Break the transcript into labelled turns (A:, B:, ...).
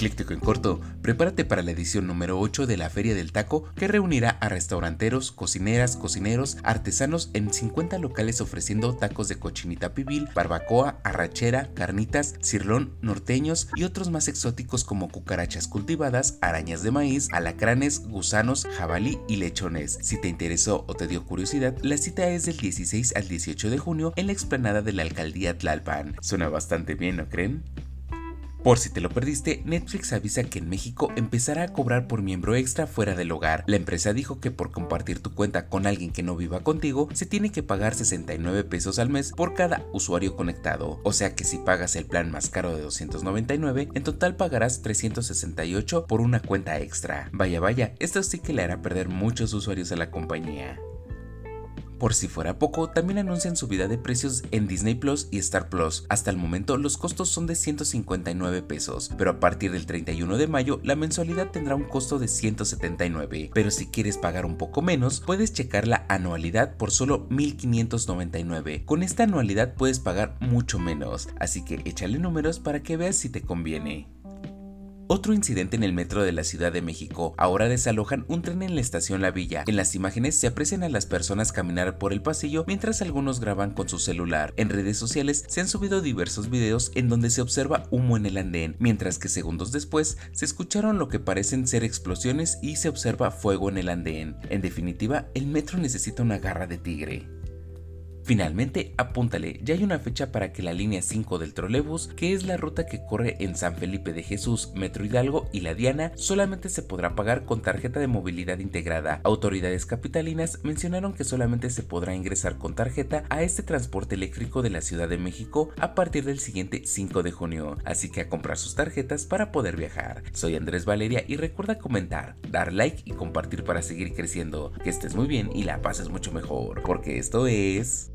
A: Ecléctico en corto, prepárate para la edición número 8 de la Feria del Taco que reunirá a restauranteros, cocineras, cocineros, artesanos en 50 locales ofreciendo tacos de cochinita pibil, barbacoa, arrachera, carnitas, cirlón, norteños y otros más exóticos como cucarachas cultivadas, arañas de maíz, alacranes, gusanos, jabalí y lechones. Si te interesó o te dio curiosidad, la cita es del 16 al 18 de junio en la explanada de la alcaldía Tlalpan. Suena bastante bien, ¿no creen? Por si te lo perdiste, Netflix avisa que en México empezará a cobrar por miembro extra fuera del hogar. La empresa dijo que por compartir tu cuenta con alguien que no viva contigo, se tiene que pagar 69 pesos al mes por cada usuario conectado. O sea que si pagas el plan más caro de 299, en total pagarás 368 por una cuenta extra. Vaya vaya, esto sí que le hará perder muchos usuarios a la compañía. Por si fuera poco, también anuncian subida de precios en Disney Plus y Star Plus. Hasta el momento los costos son de 159 pesos, pero a partir del 31 de mayo la mensualidad tendrá un costo de 179. Pero si quieres pagar un poco menos, puedes checar la anualidad por solo 1599. Con esta anualidad puedes pagar mucho menos, así que échale números para que veas si te conviene. Otro incidente en el metro de la Ciudad de México. Ahora desalojan un tren en la estación La Villa. En las imágenes se aprecian a las personas caminar por el pasillo mientras algunos graban con su celular. En redes sociales se han subido diversos videos en donde se observa humo en el andén, mientras que segundos después se escucharon lo que parecen ser explosiones y se observa fuego en el andén. En definitiva, el metro necesita una garra de tigre. Finalmente, apúntale, ya hay una fecha para que la línea 5 del trolebús, que es la ruta que corre en San Felipe de Jesús, Metro Hidalgo y La Diana, solamente se podrá pagar con tarjeta de movilidad integrada. Autoridades capitalinas mencionaron que solamente se podrá ingresar con tarjeta a este transporte eléctrico de la Ciudad de México a partir del siguiente 5 de junio, así que a comprar sus tarjetas para poder viajar. Soy Andrés Valeria y recuerda comentar, dar like y compartir para seguir creciendo. Que estés muy bien y la pases mucho mejor, porque esto es...